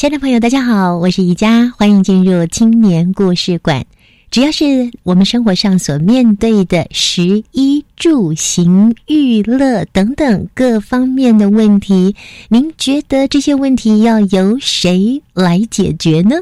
亲爱的朋友，大家好，我是宜佳，欢迎进入青年故事馆。只要是我们生活上所面对的食衣住行、娱乐等等各方面的问题，您觉得这些问题要由谁来解决呢？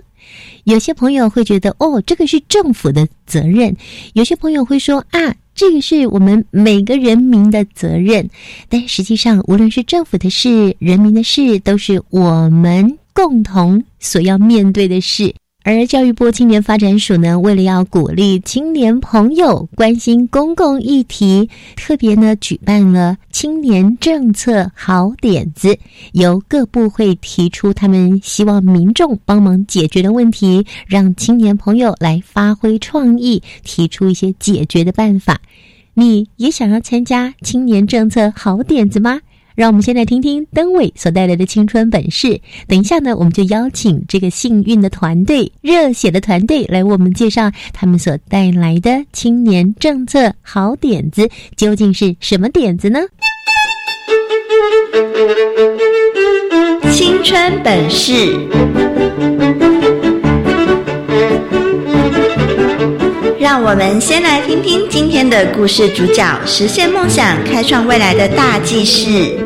有些朋友会觉得，哦，这个是政府的责任；有些朋友会说，啊，这个是我们每个人民的责任。但实际上，无论是政府的事、人民的事，都是我们。共同所要面对的事，而教育部青年发展署呢，为了要鼓励青年朋友关心公共议题，特别呢举办了青年政策好点子，由各部会提出他们希望民众帮忙解决的问题，让青年朋友来发挥创意，提出一些解决的办法。你也想要参加青年政策好点子吗？让我们先来听听灯伟所带来的青春本事。等一下呢，我们就邀请这个幸运的团队、热血的团队来为我们介绍他们所带来的青年政策好点子究竟是什么点子呢？青春本事。让我们先来听听今天的故事主角实现梦想、开创未来的大记事。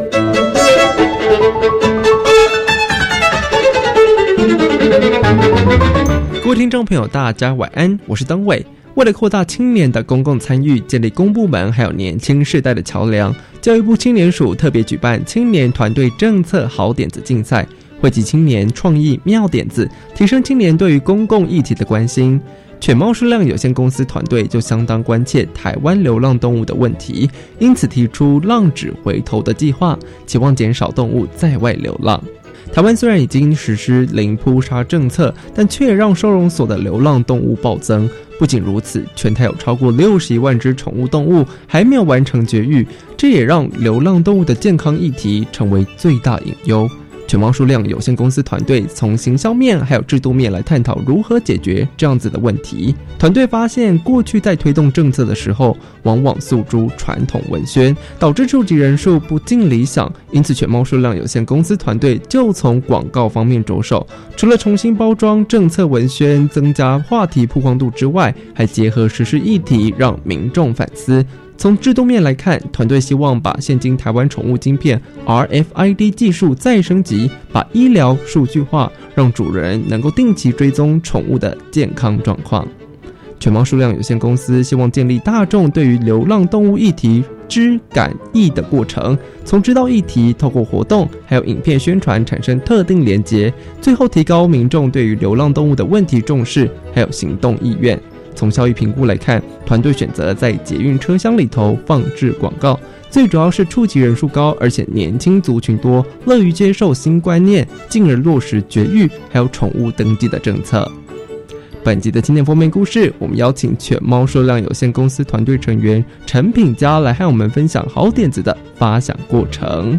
各位听众朋友，大家晚安，我是登伟。为了扩大青年的公共参与，建立公部门还有年轻世代的桥梁，教育部青年署特别举办青年团队政策好点子竞赛，汇集青年创意妙点子，提升青年对于公共议题的关心。犬猫数量有限公司团队就相当关切台湾流浪动物的问题，因此提出“浪指回头”的计划，期望减少动物在外流浪。台湾虽然已经实施零扑杀政策，但却让收容所的流浪动物暴增。不仅如此，全台有超过六十一万只宠物动物还没有完成绝育，这也让流浪动物的健康议题成为最大隐忧。犬猫数量有限公司团队从行销面还有制度面来探讨如何解决这样子的问题。团队发现，过去在推动政策的时候，往往诉诸传统文宣，导致触及人数不尽理想。因此，犬猫数量有限公司团队就从广告方面着手，除了重新包装政策文宣、增加话题曝光度之外，还结合实施议题，让民众反思。从制度面来看，团队希望把现今台湾宠物晶片 RFID 技术再升级，把医疗数据化，让主人能够定期追踪宠物的健康状况。犬猫数量有限公司希望建立大众对于流浪动物议题知感意的过程，从知道议题，透过活动还有影片宣传产生特定连结，最后提高民众对于流浪动物的问题重视还有行动意愿。从效益评估来看，团队选择在捷运车厢里头放置广告，最主要是触及人数高，而且年轻族群多，乐于接受新观念，进而落实绝育还有宠物登记的政策。本集的经典封面故事，我们邀请犬猫数量有限公司团队成员陈品佳来和我们分享好点子的发想过程。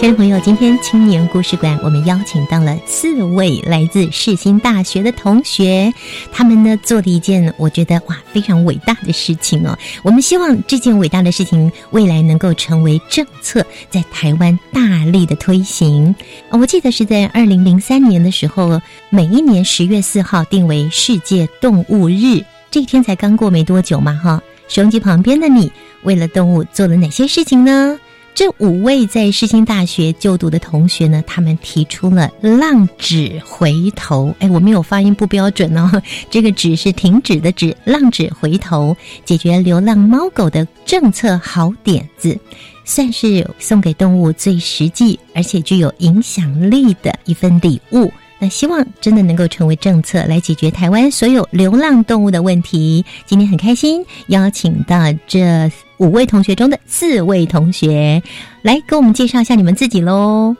亲爱的朋友，今天青年故事馆我们邀请到了四位来自世新大学的同学，他们呢做了一件我觉得哇非常伟大的事情哦。我们希望这件伟大的事情未来能够成为政策，在台湾大力的推行。我记得是在二零零三年的时候，每一年十月四号定为世界动物日，这一天才刚过没多久嘛，哈。收音机旁边的你，为了动物做了哪些事情呢？这五位在世新大学就读的同学呢，他们提出了“浪止回头”。哎，我没有发音不标准哦，这个“止”是停止的“止”，“浪止回头”解决流浪猫狗的政策好点子，算是送给动物最实际而且具有影响力的一份礼物。那希望真的能够成为政策，来解决台湾所有流浪动物的问题。今天很开心，邀请到这五位同学中的四位同学来给我们介绍一下你们自己喽。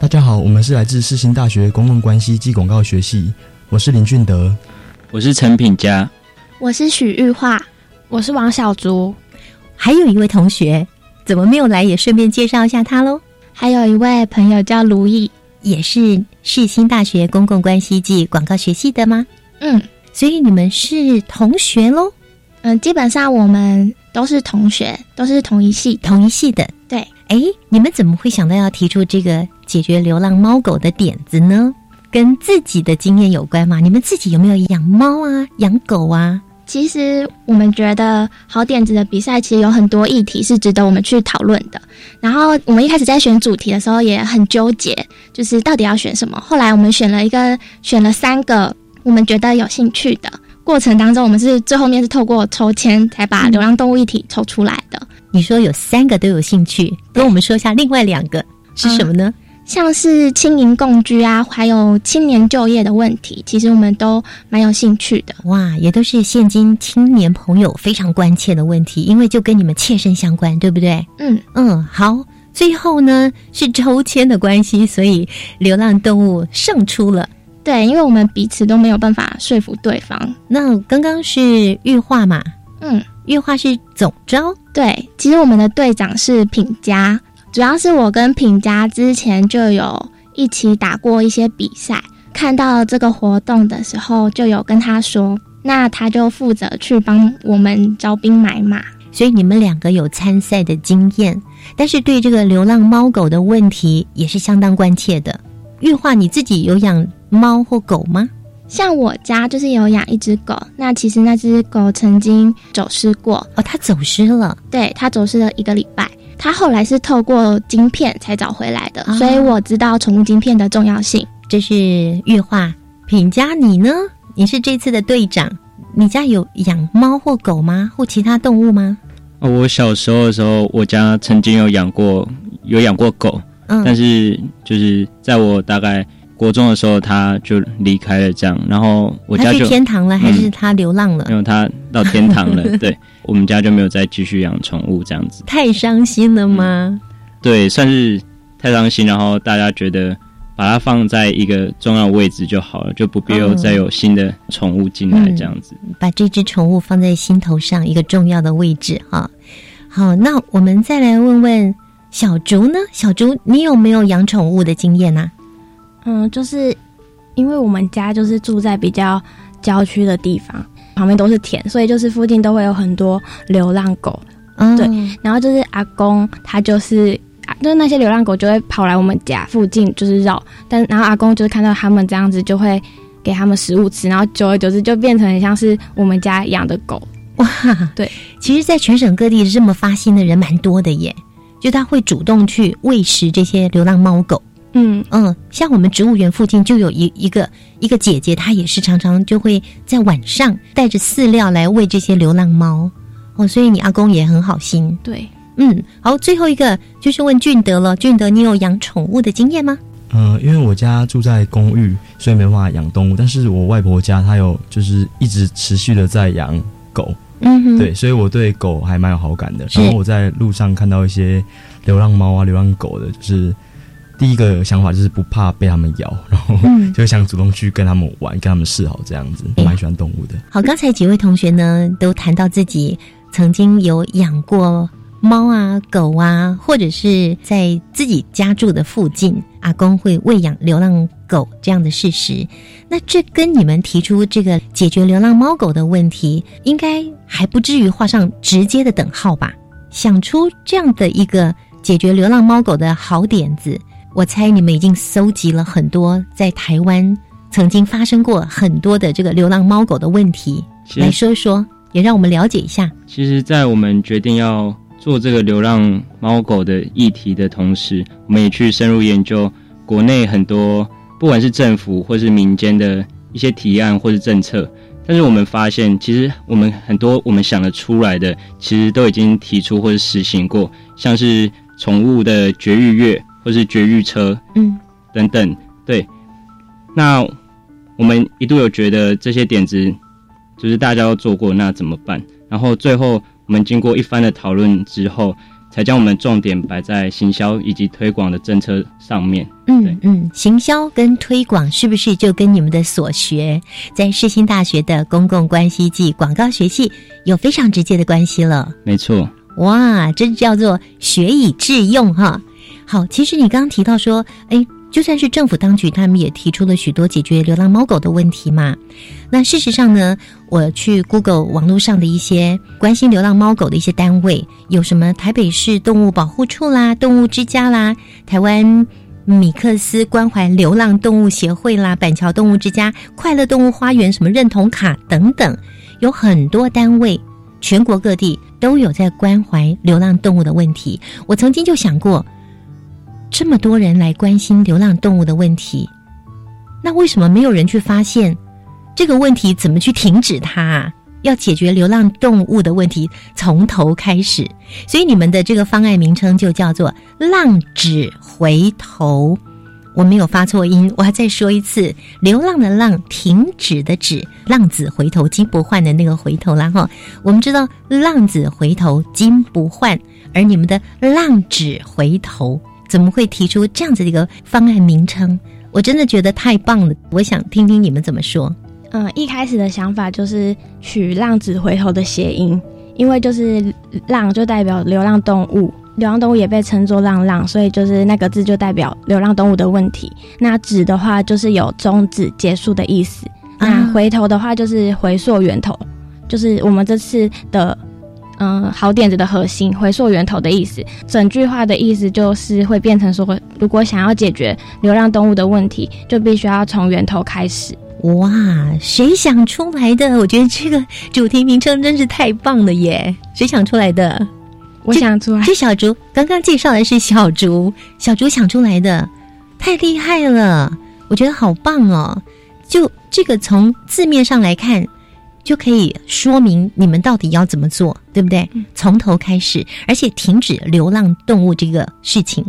大家好，我们是来自世新大学公共关系暨广告学系，我是林俊德，我是陈品佳，我是许玉化，我是王小竹，还有一位同学怎么没有来？也顺便介绍一下他喽。还有一位朋友叫卢毅。也是世新大学公共关系暨广告学系的吗？嗯，所以你们是同学喽？嗯，基本上我们都是同学，都是同一系同一系的。对，哎，你们怎么会想到要提出这个解决流浪猫狗的点子呢？跟自己的经验有关吗？你们自己有没有养猫啊、养狗啊？其实我们觉得好点子的比赛其实有很多议题是值得我们去讨论的。然后我们一开始在选主题的时候也很纠结，就是到底要选什么。后来我们选了一个，选了三个我们觉得有兴趣的。过程当中，我们是最后面是透过抽签才把流浪动物议题抽出来的。你说有三个都有兴趣，跟我们说一下另外两个是什么呢？像是青银共居啊，还有青年就业的问题，其实我们都蛮有兴趣的。哇，也都是现今青年朋友非常关切的问题，因为就跟你们切身相关，对不对？嗯嗯，好。最后呢是抽签的关系，所以流浪动物胜出了。对，因为我们彼此都没有办法说服对方。那刚刚是玉化嘛？嗯，玉化是总招。对，其实我们的队长是品佳。主要是我跟品佳之前就有一起打过一些比赛，看到这个活动的时候，就有跟他说，那他就负责去帮我们招兵买马。所以你们两个有参赛的经验，但是对这个流浪猫狗的问题也是相当关切的。玉化，你自己有养猫或狗吗？像我家就是有养一只狗，那其实那只狗曾经走失过哦，它走失了，对，它走失了一个礼拜。他后来是透过晶片才找回来的，所以我知道宠物晶片的重要性。这是玉化品家，你呢？你是这次的队长，你家有养猫或狗吗？或其他动物吗？哦，我小时候的时候，我家曾经有养过，有养过狗，嗯，但是就是在我大概。国中的时候，他就离开了，这样，然后我家就天堂了，还是他流浪了？没有，他到天堂了。对，我们家就没有再继续养宠物，这样子。太伤心了吗？对，算是太伤心。然后大家觉得把它放在一个重要位置就好了，就不必又再有新的宠物进来，这样子。把这只宠物放在心头上一个重要的位置哈。好，那我们再来问问小竹呢？小竹，你有没有养宠物的经验呢？嗯，就是因为我们家就是住在比较郊区的地方，旁边都是田，所以就是附近都会有很多流浪狗。嗯，对。然后就是阿公，他就是就是那些流浪狗就会跑来我们家附近就是绕，但然后阿公就是看到他们这样子，就会给他们食物吃，然后久而久之就变成很像是我们家养的狗。哇，对。其实，在全省各地这么发心的人蛮多的耶，就他会主动去喂食这些流浪猫狗。嗯嗯，像我们植物园附近就有一一个一个姐姐，她也是常常就会在晚上带着饲料来喂这些流浪猫哦，所以你阿公也很好心。对，嗯，好，最后一个就是问俊德了，俊德，你有养宠物的经验吗？嗯，因为我家住在公寓，所以没办法养动物，但是我外婆家她有就是一直持续的在养狗，嗯哼，对，所以我对狗还蛮有好感的。然后我在路上看到一些流浪猫啊、流浪狗的，就是。第一个想法就是不怕被他们咬，然后就想主动去跟他们玩，跟他们示好这样子。我蛮喜欢动物的。好，刚才几位同学呢都谈到自己曾经有养过猫啊、狗啊，或者是在自己家住的附近，阿公会喂养流浪狗这样的事实。那这跟你们提出这个解决流浪猫狗的问题，应该还不至于画上直接的等号吧？想出这样的一个解决流浪猫狗的好点子，我猜你们已经搜集了很多在台湾曾经发生过很多的这个流浪猫狗的问题，来说说，也让我们了解一下。其实，在我们决定要做这个流浪猫狗的议题的同时，我们也去深入研究国内很多，不管是政府或是民间的一些提案或是政策。但是我们发现，其实我们很多我们想得出来的，其实都已经提出或者实行过，像是宠物的绝育月或是绝育车，嗯，等等。对，那我们一度有觉得这些点子就是大家都做过，那怎么办？然后最后。我们经过一番的讨论之后，才将我们重点摆在行销以及推广的政策上面。嗯嗯，行销跟推广是不是就跟你们的所学在世新大学的公共关系暨广告学系有非常直接的关系了？没错。哇，这叫做学以致用哈。好，其实你刚刚提到说，哎。就算是政府当局，他们也提出了许多解决流浪猫狗的问题嘛。那事实上呢，我去 Google 网络上的一些关心流浪猫狗的一些单位，有什么台北市动物保护处啦、动物之家啦、台湾米克斯关怀流浪动物协会啦、板桥动物之家、快乐动物花园什么认同卡等等，有很多单位，全国各地都有在关怀流浪动物的问题。我曾经就想过。这么多人来关心流浪动物的问题，那为什么没有人去发现这个问题？怎么去停止它？要解决流浪动物的问题，从头开始。所以你们的这个方案名称就叫做“浪止回头”。我没有发错音，我还再说一次：“流浪的浪，停止的止，浪子回头金不换的那个回头啦。”哈，我们知道“浪子回头金不换”，而你们的“浪子回头”。怎么会提出这样子的一个方案名称？我真的觉得太棒了！我想听听你们怎么说。嗯，一开始的想法就是取“浪子回头”的谐音，因为就是“浪”就代表流浪动物，流浪动物也被称作“浪浪”，所以就是那个字就代表流浪动物的问题。那“止”的话就是有终止、结束的意思。那“回头”的话就是回溯源头，就是我们这次的。嗯，好点子的核心，回溯源头的意思。整句话的意思就是会变成说，如果想要解决流浪动物的问题，就必须要从源头开始。哇，谁想出来的？我觉得这个主题名称真是太棒了耶！谁想出来的？我想出来。是小竹，刚刚介绍的是小竹，小竹想出来的，太厉害了！我觉得好棒哦。就这个从字面上来看。就可以说明你们到底要怎么做，对不对？从头开始，而且停止流浪动物这个事情。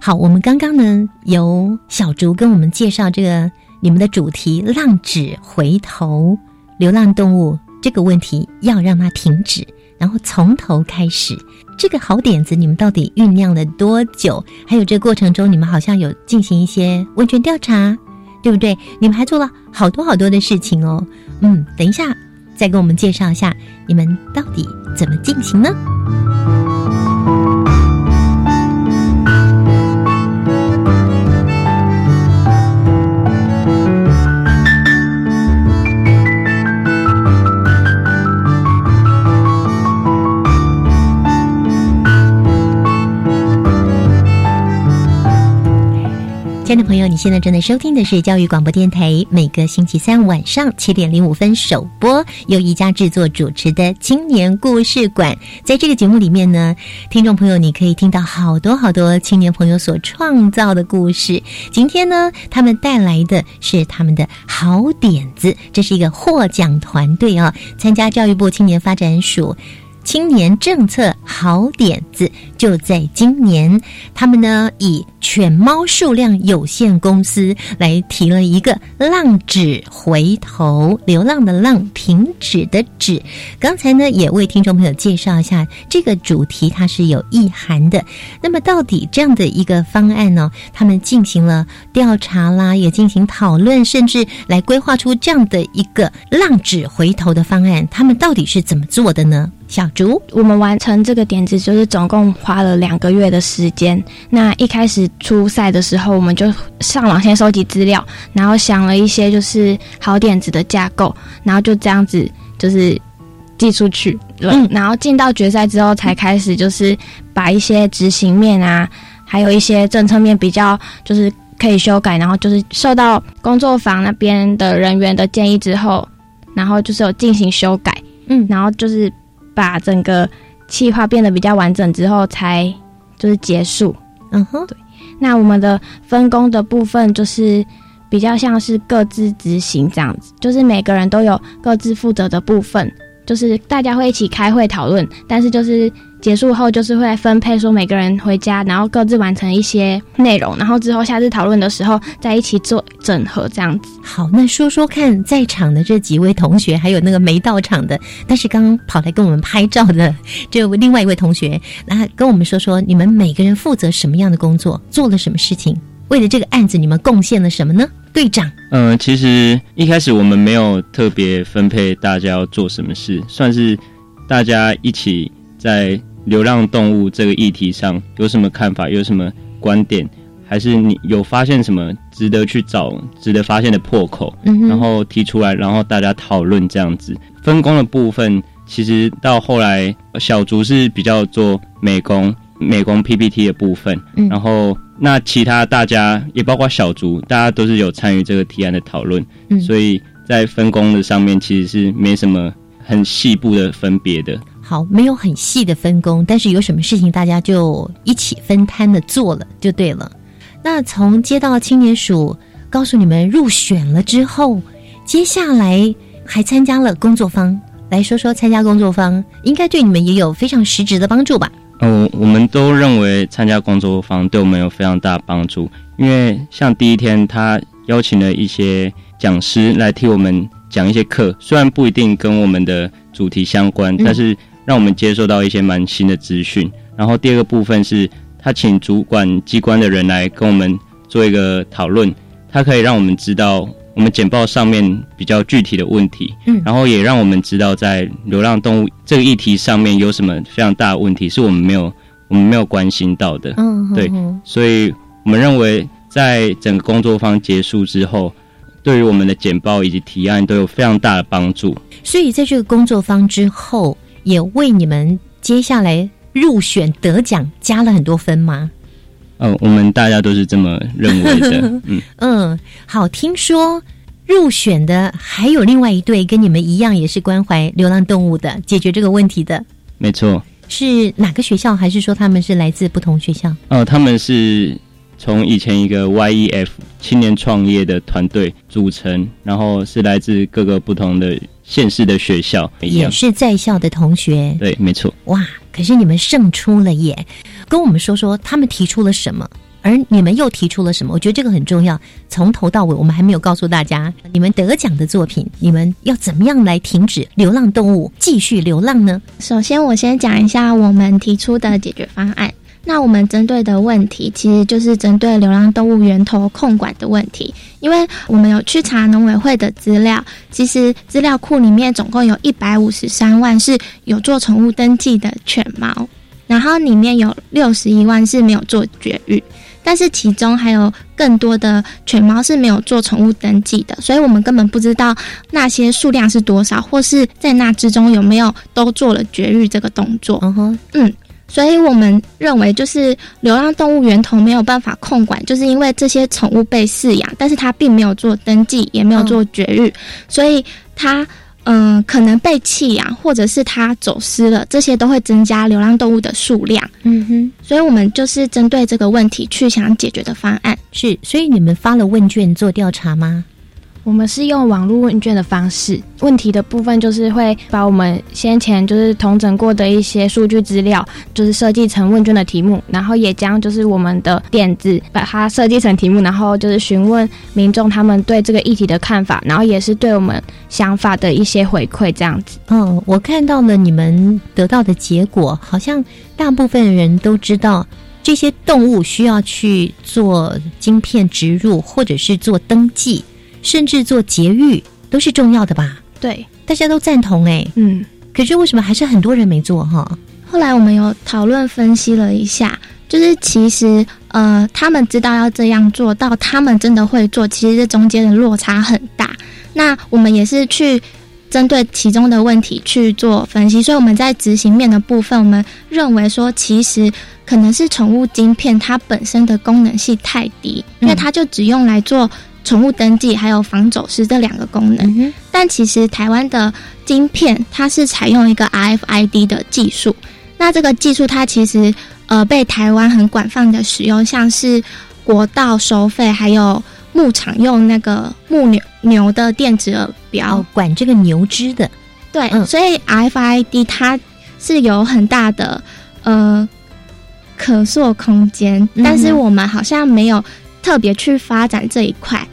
好，我们刚刚呢由小竹跟我们介绍这个你们的主题“浪止回头”，流浪动物这个问题要让它停止，然后从头开始。这个好点子，你们到底酝酿了多久？还有这过程中，你们好像有进行一些问卷调查。对不对？你们还做了好多好多的事情哦。嗯，等一下再给我们介绍一下，你们到底怎么进行呢？朋友，你现在正在收听的是教育广播电台，每个星期三晚上七点零五分首播，由宜家制作主持的青年故事馆。在这个节目里面呢，听众朋友你可以听到好多好多青年朋友所创造的故事。今天呢，他们带来的是他们的好点子，这是一个获奖团队啊，参加教育部青年发展署。青年政策好点子就在今年，他们呢以犬猫数量有限公司来提了一个“浪止回头”，流浪的浪，停止的止。刚才呢也为听众朋友介绍一下这个主题，它是有意涵的。那么到底这样的一个方案呢，他们进行了调查啦，也进行讨论，甚至来规划出这样的一个“浪止回头”的方案，他们到底是怎么做的呢？小竹，我们完成这个点子就是总共花了两个月的时间。那一开始初赛的时候，我们就上网先收集资料，然后想了一些就是好点子的架构，然后就这样子就是寄出去了。然后进到决赛之后，才开始就是把一些执行面啊，还有一些政策面比较就是可以修改，然后就是受到工作坊那边的人员的建议之后，然后就是有进行修改。嗯，然后就是。把整个计划变得比较完整之后，才就是结束。嗯哼，对。那我们的分工的部分就是比较像是各自执行这样子，就是每个人都有各自负责的部分，就是大家会一起开会讨论，但是就是。结束后就是会分配，说每个人回家，然后各自完成一些内容，然后之后下次讨论的时候再一起做整合，这样子。好，那说说看，在场的这几位同学，还有那个没到场的，但是刚刚跑来跟我们拍照的这另外一位同学，那跟我们说说，你们每个人负责什么样的工作，做了什么事情？为了这个案子，你们贡献了什么呢？队长，嗯，其实一开始我们没有特别分配大家要做什么事，算是大家一起在。流浪动物这个议题上有什么看法？有什么观点？还是你有发现什么值得去找、值得发现的破口？然后提出来，然后大家讨论这样子。分工的部分，其实到后来小竹是比较做美工、美工 PPT 的部分。然后那其他大家也包括小竹，大家都是有参与这个提案的讨论。所以在分工的上面，其实是没什么很细部的分别的。好，没有很细的分工，但是有什么事情大家就一起分摊的做了就对了。那从接到青年署告诉你们入选了之后，接下来还参加了工作坊，来说说参加工作坊应该对你们也有非常实质的帮助吧？哦，我们都认为参加工作坊对我们有非常大帮助，因为像第一天他邀请了一些讲师来替我们讲一些课，虽然不一定跟我们的主题相关，但是。让我们接受到一些蛮新的资讯，然后第二个部分是他请主管机关的人来跟我们做一个讨论，他可以让我们知道我们简报上面比较具体的问题，嗯，然后也让我们知道在流浪动物这个议题上面有什么非常大的问题是我们没有我们没有关心到的，嗯，对，所以我们认为在整个工作坊结束之后，对于我们的简报以及提案都有非常大的帮助。所以在这个工作坊之后。也为你们接下来入选得奖加了很多分吗？嗯，我们大家都是这么认为的。嗯嗯，好，听说入选的还有另外一对跟你们一样也是关怀流浪动物的，解决这个问题的。没错，是哪个学校？还是说他们是来自不同学校？哦，他们是从以前一个 YEF 青年创业的团队组成，然后是来自各个不同的。县市的学校也是在校的同学，对，没错。哇，可是你们胜出了耶！跟我们说说他们提出了什么，而你们又提出了什么？我觉得这个很重要。从头到尾，我们还没有告诉大家，你们得奖的作品，你们要怎么样来停止流浪动物继续流浪呢？首先，我先讲一下我们提出的解决方案。那我们针对的问题，其实就是针对流浪动物源头控管的问题。因为我们有去查农委会的资料，其实资料库里面总共有一百五十三万是有做宠物登记的犬猫，然后里面有六十一万是没有做绝育，但是其中还有更多的犬猫是没有做宠物登记的，所以我们根本不知道那些数量是多少，或是在那之中有没有都做了绝育这个动作。嗯哼，嗯。所以我们认为，就是流浪动物源头没有办法控管，就是因为这些宠物被饲养，但是它并没有做登记，也没有做绝育，所以它嗯可能被弃养，或者是它走失了，这些都会增加流浪动物的数量。嗯哼，所以我们就是针对这个问题去想解决的方案。是，所以你们发了问卷做调查吗？我们是用网络问卷的方式，问题的部分就是会把我们先前就是统整过的一些数据资料，就是设计成问卷的题目，然后也将就是我们的点子把它设计成题目，然后就是询问民众他们对这个议题的看法，然后也是对我们想法的一些回馈，这样子。嗯，我看到了你们得到的结果，好像大部分人都知道这些动物需要去做晶片植入，或者是做登记。甚至做节育都是重要的吧？对，大家都赞同哎。嗯，可是为什么还是很多人没做哈？后来我们有讨论分析了一下，就是其实呃，他们知道要这样做到，他们真的会做，其实这中间的落差很大。那我们也是去针对其中的问题去做分析，所以我们在执行面的部分，我们认为说，其实可能是宠物晶片它本身的功能性太低，因为它就只用来做宠物登记还有防走失这两个功能。但其实台湾的晶片它是采用一个 RFID 的技术。那这个技术它其实呃被台湾很广泛的使用，像是国道收费，还有牧场用那个牧牛牛的电子耳表管这个牛只的，对，所以 RFID 它是有很大的呃可塑空间，但是我们好像没有特别去发展这一块。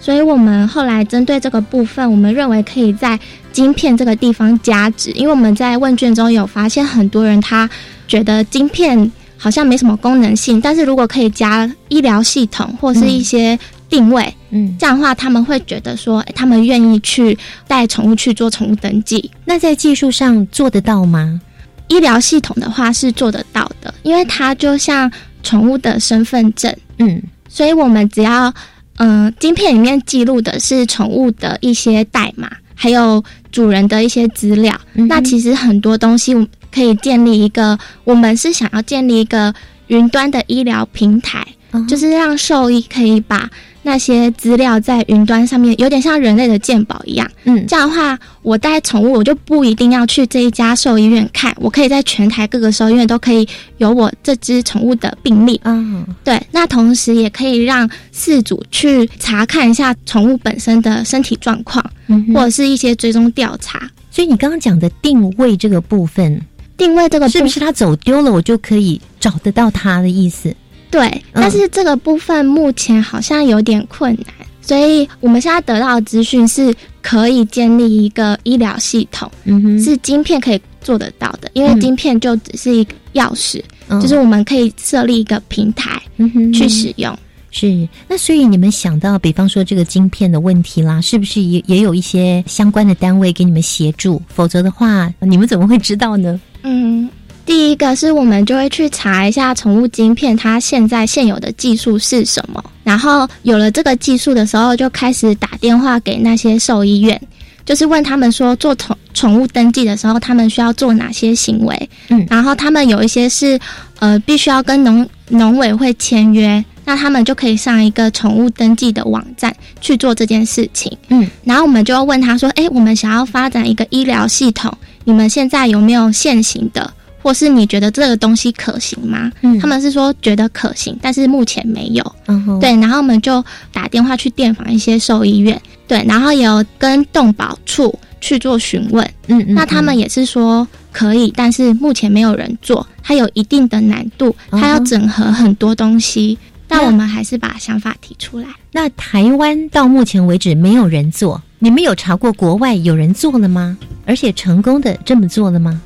所以我们后来针对这个部分，我们认为可以在晶片这个地方加值，因为我们在问卷中有发现，很多人他觉得晶片好像没什么功能性，但是如果可以加医疗系统或是一些定位，嗯，这样的话他们会觉得说，他们愿意去带宠物去做宠物登记。那在技术上做得到吗？医疗系统的话是做得到的，因为它就像宠物的身份证，嗯，所以我们只要。嗯，晶片里面记录的是宠物的一些代码，还有主人的一些资料。那其实很多东西可以建立一个，我们是想要建立一个云端的医疗平台，就是让兽医可以把。那些资料在云端上面，有点像人类的鉴宝一样。嗯，这样的话，我带宠物，我就不一定要去这一家兽医院看，我可以在全台各个兽医院都可以有我这只宠物的病例。嗯，对。那同时也可以让饲主去查看一下宠物本身的身体状况，或者是一些追踪调查。所以你刚刚讲的定位这个部分，定位这个是不是它走丢了，我就可以找得到它的意思？对，但是这个部分目前好像有点困难，所以我们现在得到的资讯是可以建立一个医疗系统，嗯哼，是晶片可以做得到的，因为晶片就只是一个钥匙，就是我们可以设立一个平台，嗯哼，去使用。是，那所以你们想到，比方说这个晶片的问题啦，是不是也也有一些相关的单位给你们协助？否则的话，你们怎么会知道呢？嗯。第一个是我们就会去查一下宠物晶片它现在现有的技术是什么，然后有了这个技术的时候，就开始打电话给那些兽医院，就是问他们说做宠宠物登记的时候，他们需要做哪些行为。嗯，然后他们有一些是呃必须要跟农农委会签约，那他们就可以上一个宠物登记的网站去做这件事情。嗯，然后我们就要问他说：“哎，我们想要发展一个医疗系统，你们现在有没有现行的？”或是你觉得这个东西可行吗？嗯，他们是说觉得可行，但是目前没有。嗯，对，然后我们就打电话去电访一些兽医院，对，然后有跟动保处去做询问。嗯嗯，那他们也是说可以，但是目前没有人做，它有一定的难度，它要整合很多东西。但我们还是把想法提出来。那台湾到目前为止没有人做，你们有查过国外有人做了吗？而且成功的这么做了吗？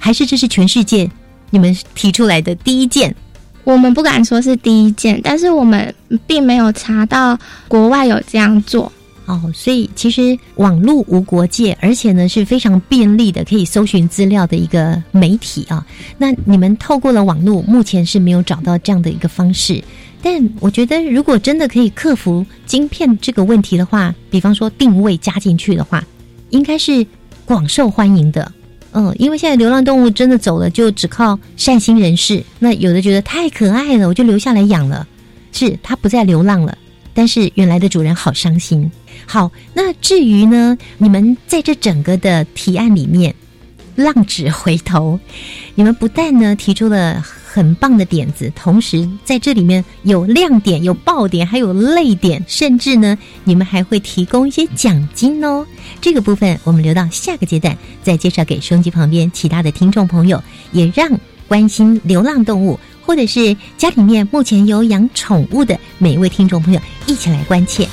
还是这是全世界你们提出来的第一件？我们不敢说是第一件，但是我们并没有查到国外有这样做哦。所以其实网络无国界，而且呢是非常便利的，可以搜寻资料的一个媒体啊。那你们透过了网络，目前是没有找到这样的一个方式。但我觉得，如果真的可以克服晶片这个问题的话，比方说定位加进去的话，应该是广受欢迎的。嗯，因为现在流浪动物真的走了，就只靠善心人士。那有的觉得太可爱了，我就留下来养了。是它不再流浪了，但是原来的主人好伤心。好，那至于呢，你们在这整个的提案里面，浪子回头，你们不但呢提出了。很棒的点子，同时在这里面有亮点、有爆点，还有泪点，甚至呢，你们还会提供一些奖金哦。这个部分我们留到下个阶段再介绍给收音机旁边其他的听众朋友，也让关心流浪动物或者是家里面目前有养宠物的每一位听众朋友一起来关切。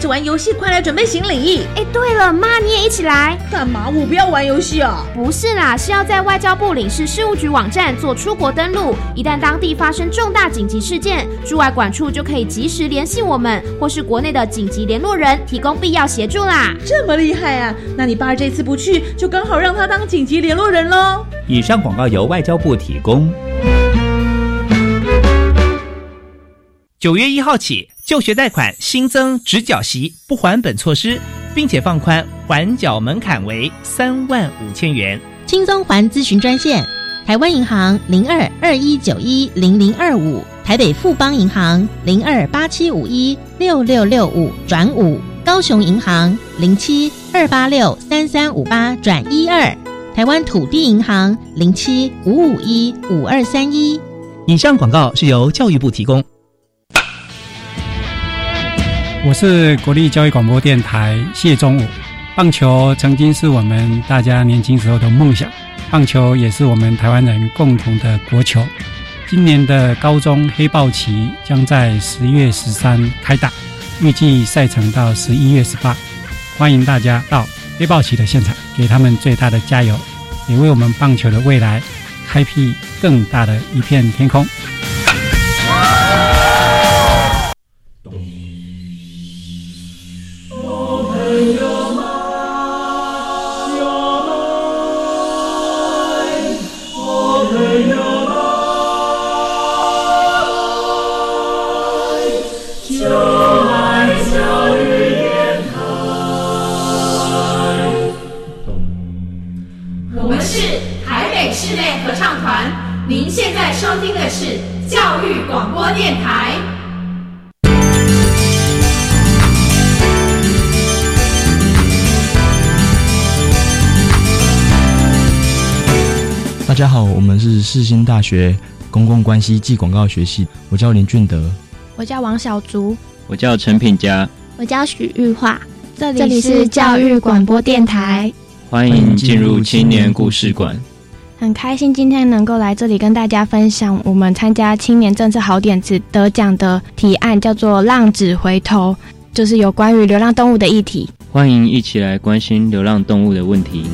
要一直玩游戏，快来准备行李。哎，对了，妈你也一起来。干嘛？我不要玩游戏啊！不是啦，是要在外交部领事事务局网站做出国登录。一旦当地发生重大紧急事件，驻外管处就可以及时联系我们，或是国内的紧急联络人，提供必要协助啦。这么厉害啊！那你爸这次不去，就刚好让他当紧急联络人喽。以上广告由外交部提供。九月一号起，就学贷款新增直缴息不还本措施，并且放宽还缴门槛为三万五千元。轻松还咨询专线：台湾银行零二二一九一零零二五，台北富邦银行零二八七五一六六六五转五，高雄银行零七二八六三三五八转一二，台湾土地银行零七五五一五二三一。以上广告是由教育部提供。我是国立教育广播电台谢忠武。棒球曾经是我们大家年轻时候的梦想，棒球也是我们台湾人共同的国球。今年的高中黑豹旗将在十月十三开打，预计赛程到十一月十八。欢迎大家到黑豹旗的现场，给他们最大的加油，也为我们棒球的未来开辟更大的一片天空。大家好，我们是世新大学公共关系暨广告学系，我叫林俊德，我叫王小竹，我叫陈品佳，我叫许玉化，这里是教育广播电台，欢迎进入青年故事馆。很开心今天能够来这里跟大家分享我们参加青年政策好点子得奖的提案，叫做“浪子回头”，就是有关于流浪动物的议题。欢迎一起来关心流浪动物的问题。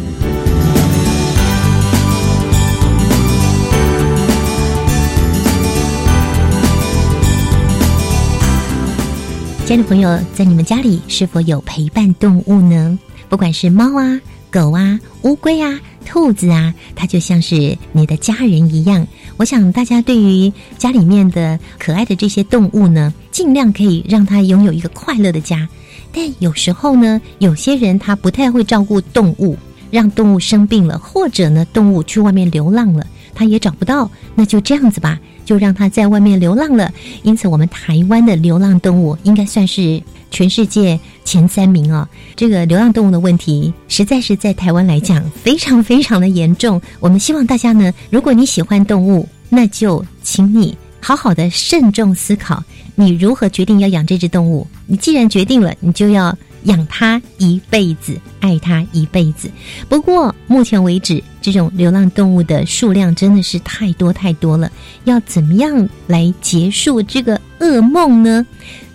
亲爱的朋友，在你们家里是否有陪伴动物呢？不管是猫啊、狗啊、乌龟啊、兔子啊，它就像是你的家人一样。我想大家对于家里面的可爱的这些动物呢，尽量可以让它拥有一个快乐的家。但有时候呢，有些人他不太会照顾动物，让动物生病了，或者呢，动物去外面流浪了，他也找不到，那就这样子吧。就让它在外面流浪了，因此我们台湾的流浪动物应该算是全世界前三名哦。这个流浪动物的问题，实在是在台湾来讲非常非常的严重。我们希望大家呢，如果你喜欢动物，那就请你好好的慎重思考，你如何决定要养这只动物。你既然决定了，你就要。养它一辈子，爱它一辈子。不过目前为止，这种流浪动物的数量真的是太多太多了。要怎么样来结束这个噩梦呢？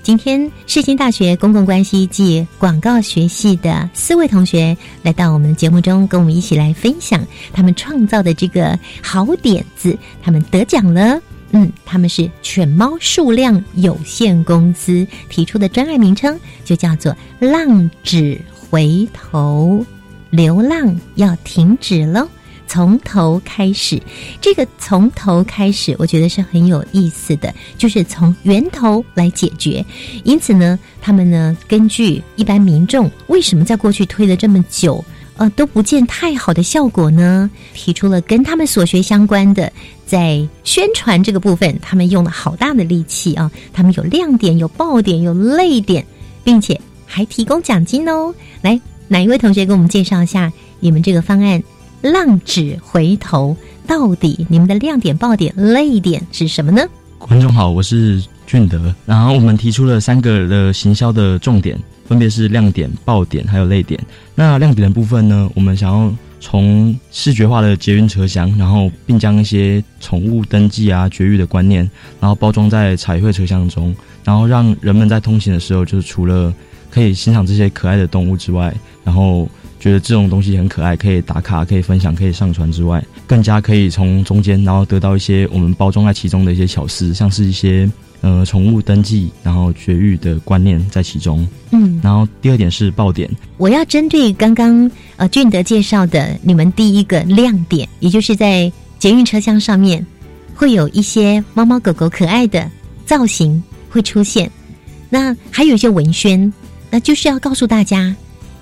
今天世新大学公共关系暨广告学系的四位同学来到我们的节目中，跟我们一起来分享他们创造的这个好点子。他们得奖了。嗯，他们是犬猫数量有限公司提出的专案名称，就叫做“浪止回头”，流浪要停止喽，从头开始。这个从头开始，我觉得是很有意思的，就是从源头来解决。因此呢，他们呢，根据一般民众为什么在过去推了这么久？呃，都不见太好的效果呢。提出了跟他们所学相关的，在宣传这个部分，他们用了好大的力气啊。他们有亮点，有爆点，有泪点，并且还提供奖金哦。来，哪一位同学给我们介绍一下你们这个方案“浪止回头”到底你们的亮点、爆点、泪点是什么呢？观众好，我是俊德。然后我们提出了三个的行销的重点。分别是亮点、爆点还有泪点。那亮点的部分呢，我们想要从视觉化的捷运车厢，然后并将一些宠物登记啊、绝育的观念，然后包装在彩绘车厢中，然后让人们在通行的时候，就是除了可以欣赏这些可爱的动物之外，然后觉得这种东西很可爱，可以打卡、可以分享、可以上传之外，更加可以从中间然后得到一些我们包装在其中的一些巧思，像是一些呃宠物登记然后绝育的观念在其中。嗯，然后第二点是爆点，我要针对刚刚呃俊德介绍的你们第一个亮点，也就是在捷运车厢上面会有一些猫猫狗狗可爱的造型会出现，那还有一些文宣。那就是要告诉大家，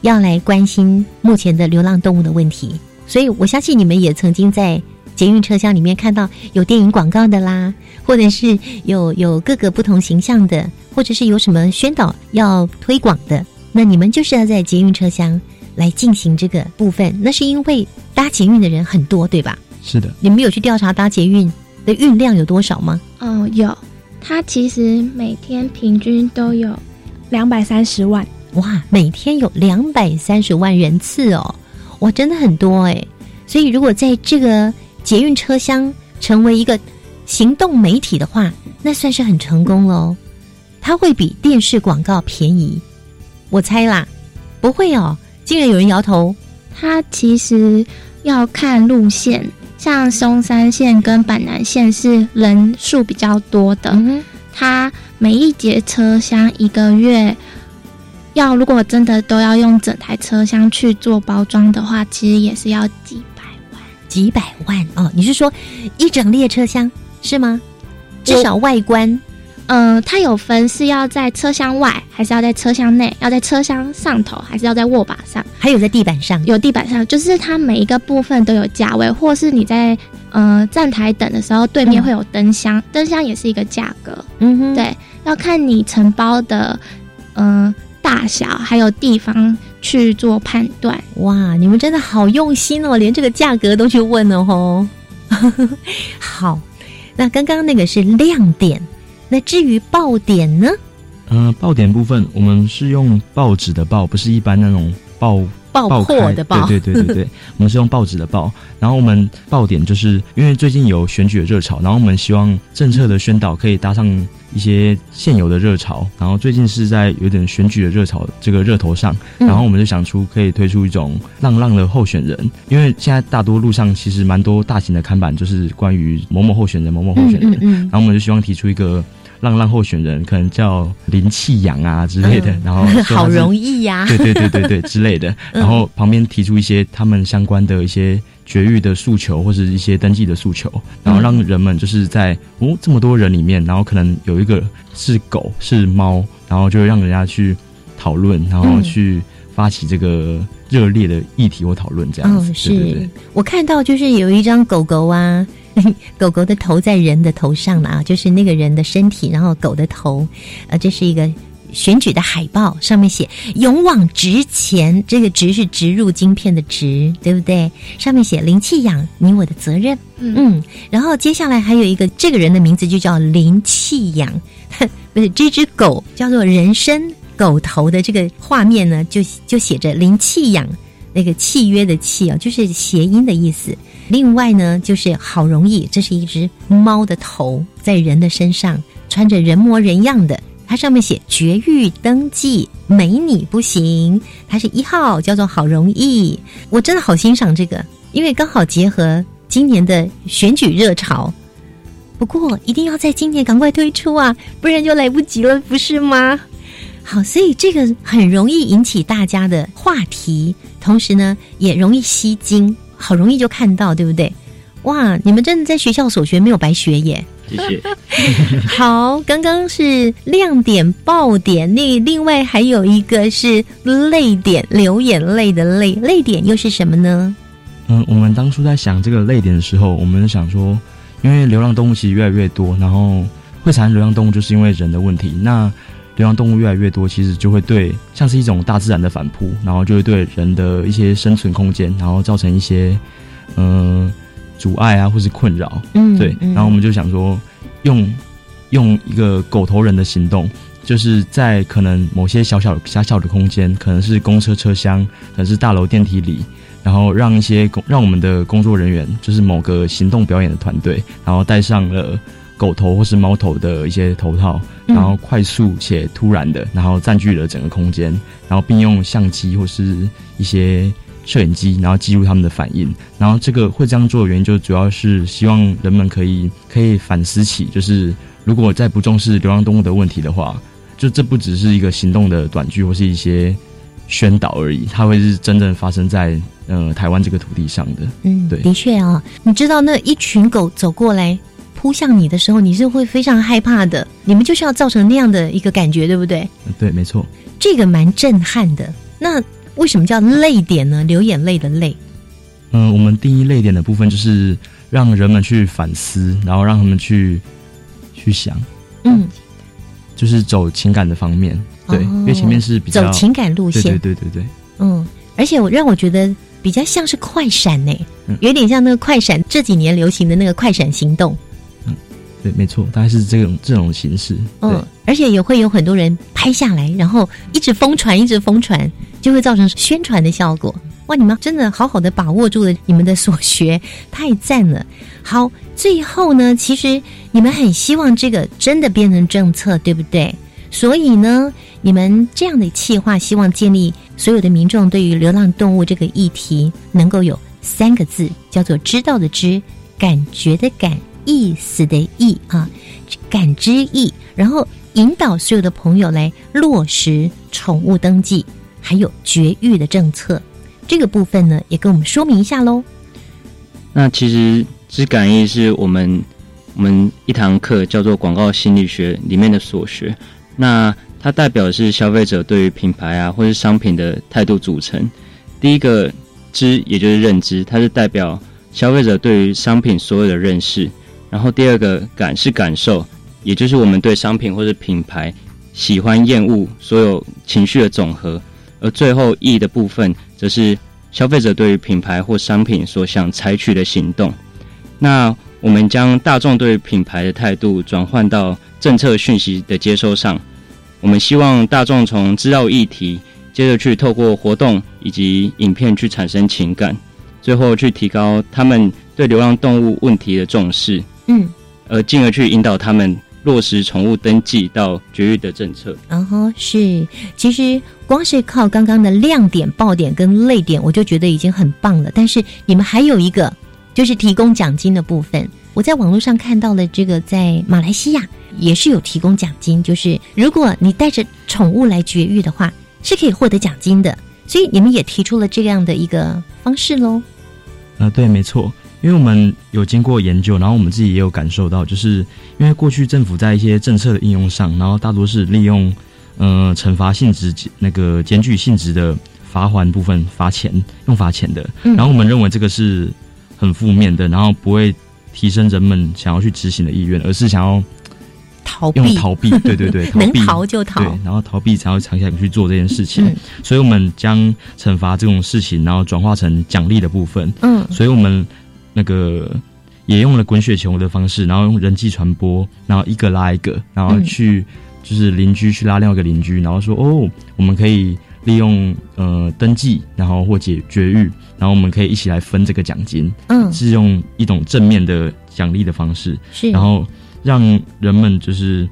要来关心目前的流浪动物的问题。所以我相信你们也曾经在捷运车厢里面看到有电影广告的啦，或者是有有各个不同形象的，或者是有什么宣导要推广的。那你们就是要在捷运车厢来进行这个部分。那是因为搭捷运的人很多，对吧？是的。你们有去调查搭捷运的运量有多少吗？哦，有。它其实每天平均都有。两百三十万哇！每天有两百三十万人次哦，哇，真的很多哎。所以如果在这个捷运车厢成为一个行动媒体的话，那算是很成功喽。它会比电视广告便宜，我猜啦。不会哦，竟然有人摇头。它其实要看路线，像松山线跟板南线是人数比较多的，它。每一节车厢一个月要，如果真的都要用整台车厢去做包装的话，其实也是要几几百万哦。你是说一整列车厢是吗？至少外观，嗯，它有分是要在车厢外，还是要在车厢内？要在车厢上头，还是要在握把上？还有在地板上？有地板上，就是它每一个部分都有价位，或是你在呃站台等的时候，对面会有灯箱，灯箱也是一个价格。嗯哼，对。要看你承包的，嗯，大小还有地方去做判断。哇，你们真的好用心哦，连这个价格都去问了吼。好，那刚刚那个是亮点，那至于爆点呢？嗯，爆点部分我们是用报纸的报，不是一般那种报。爆破的爆，对对对对 对，我们是用报纸的报。然后我们爆点就是因为最近有选举的热潮，然后我们希望政策的宣导可以搭上一些现有的热潮。然后最近是在有点选举的热潮这个热头上，然后我们就想出可以推出一种浪浪的候选人，因为现在大多路上其实蛮多大型的看板，就是关于某某候选人、某某候选人。然后我们就希望提出一个。浪浪候选人可能叫林气阳啊之类的，然后好容易呀，对对对对对之类的，然后旁边提出一些他们相关的一些绝育的诉求或者一些登记的诉求，然后让人们就是在哦这么多人里面，然后可能有一个是狗是猫，然后就让人家去讨论，然后去发起这个热烈的议题或讨论这样。子。是。我看到就是有一张狗狗啊。狗狗的头在人的头上了啊，就是那个人的身体，然后狗的头，呃，这是一个选举的海报，上面写“勇往直前”，这个“直”是植入晶片的“直”，对不对？上面写“林气养，你我的责任”。嗯，然后接下来还有一个这个人的名字就叫林气养，不是这只狗叫做人参狗头的这个画面呢，就就写着“林气养”，那个契约的“契”啊，就是谐音的意思。另外呢，就是好容易，这是一只猫的头在人的身上，穿着人模人样的，它上面写绝育登记，没你不行。它是一号，叫做好容易。我真的好欣赏这个，因为刚好结合今年的选举热潮。不过一定要在今年赶快推出啊，不然就来不及了，不是吗？好，所以这个很容易引起大家的话题，同时呢，也容易吸睛。好容易就看到，对不对？哇，你们真的在学校所学没有白学耶！谢谢。好，刚刚是亮点爆点，那另外还有一个是泪点，流眼泪的泪，泪点又是什么呢？嗯，我们当初在想这个泪点的时候，我们想说，因为流浪动物其实越来越多，然后会产生流浪动物，就是因为人的问题。那流浪动物越来越多，其实就会对像是一种大自然的反扑，然后就会对人的一些生存空间，然后造成一些嗯阻碍啊，或是困扰。嗯，对。然后我们就想说，用用一个狗头人的行动，就是在可能某些小小狭小的空间，可能是公车车厢，可能是大楼电梯里，然后让一些工让我们的工作人员，就是某个行动表演的团队，然后带上了狗头或是猫头的一些头套，然后快速且突然的，然后占据了整个空间，然后并用相机或是一些摄影机，然后记录他们的反应。然后这个会这样做的原因，就主要是希望人们可以可以反思起，就是如果再不重视流浪动物的问题的话，就这不只是一个行动的短剧或是一些宣导而已，它会是真正发生在呃台湾这个土地上的。嗯，对，的确啊，你知道那一群狗走过来。扑向你的时候，你是会非常害怕的。你们就是要造成那样的一个感觉，对不对？对，没错。这个蛮震撼的。那为什么叫泪点呢？流眼泪的泪。嗯，我们定义泪点的部分就是让人们去反思，然后让他们去去想。嗯，就是走情感的方面。对，因为前面是比较走情感路线。对对对对对。嗯，而且我让我觉得比较像是快闪呢，有点像那个快闪这几年流行的那个快闪行动。没错，大概是这种这种形式。嗯，而且也会有很多人拍下来，然后一直疯传，一直疯传，就会造成宣传的效果。哇，你们真的好好的把握住了你们的所学，太赞了！好，最后呢，其实你们很希望这个真的变成政策，对不对？所以呢，你们这样的计划，希望建立所有的民众对于流浪动物这个议题，能够有三个字，叫做“知道”的“知”，感觉的“感”。意思的意啊，感知意，然后引导所有的朋友来落实宠物登记，还有绝育的政策。这个部分呢，也跟我们说明一下喽。那其实知感意是我们我们一堂课叫做广告心理学里面的所学。那它代表的是消费者对于品牌啊或是商品的态度组成。第一个知，也就是认知，它是代表消费者对于商品所有的认识。然后第二个感是感受，也就是我们对商品或者品牌喜欢、厌恶所有情绪的总和。而最后意的部分，则是消费者对于品牌或商品所想采取的行动。那我们将大众对品牌的态度转换到政策讯息的接收上。我们希望大众从知道议题，接着去透过活动以及影片去产生情感，最后去提高他们对流浪动物问题的重视。嗯，而进而去引导他们落实宠物登记到绝育的政策。然后是，其实光是靠刚刚的亮点、爆点跟泪点，我就觉得已经很棒了。但是你们还有一个，就是提供奖金的部分。我在网络上看到了这个，在马来西亚也是有提供奖金，就是如果你带着宠物来绝育的话，是可以获得奖金的。所以你们也提出了这样的一个方式喽。啊，对，没错。因为我们有经过研究，然后我们自己也有感受到，就是因为过去政府在一些政策的应用上，然后大多是利用嗯惩罚性质、那个检举性质的罚还部分罚钱，用罚钱的。然后我们认为这个是很负面的，然后不会提升人们想要去执行的意愿，而是想要逃避、用逃避。对对对，能逃就逃。对，然后逃避才会长期去做这件事情。所以我们将惩罚这种事情，然后转化成奖励的部分。嗯，所以我们。那个也用了滚雪球的方式，然后用人际传播，然后一个拉一个，然后去就是邻居去拉另外一个邻居，然后说哦，我们可以利用呃登记，然后或解绝育，然后我们可以一起来分这个奖金，嗯，是用一种正面的奖励的方式，是，然后让人们就是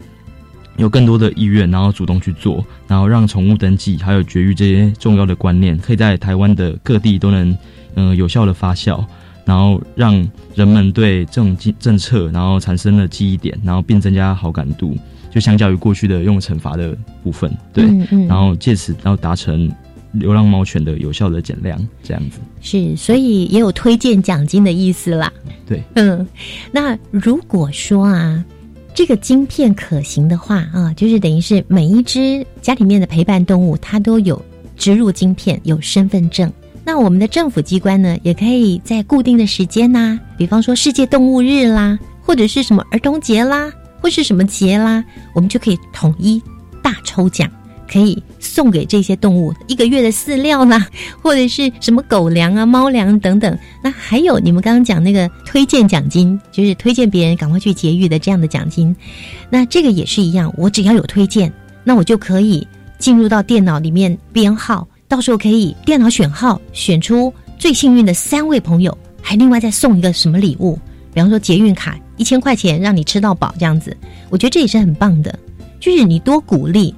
有更多的意愿，然后主动去做，然后让宠物登记还有绝育这些重要的观念，可以在台湾的各地都能嗯有效的发酵。然后让人们对这种政政策，然后产生了记忆点，然后并增加好感度，就相较于过去的用惩罚的部分，对，然后借此然后达成流浪猫犬的有效的减量，这样子是，所以也有推荐奖金的意思啦。对，嗯，那如果说啊，这个晶片可行的话啊，就是等于是每一只家里面的陪伴动物，它都有植入晶片，有身份证。那我们的政府机关呢，也可以在固定的时间呐，比方说世界动物日啦，或者是什么儿童节啦，或是什么节啦，我们就可以统一大抽奖，可以送给这些动物一个月的饲料啦，或者是什么狗粮啊、猫粮等等。那还有你们刚刚讲那个推荐奖金，就是推荐别人赶快去节育的这样的奖金。那这个也是一样，我只要有推荐，那我就可以进入到电脑里面编号。到时候可以电脑选号，选出最幸运的三位朋友，还另外再送一个什么礼物？比方说捷运卡一千块钱让你吃到饱这样子，我觉得这也是很棒的。就是你多鼓励，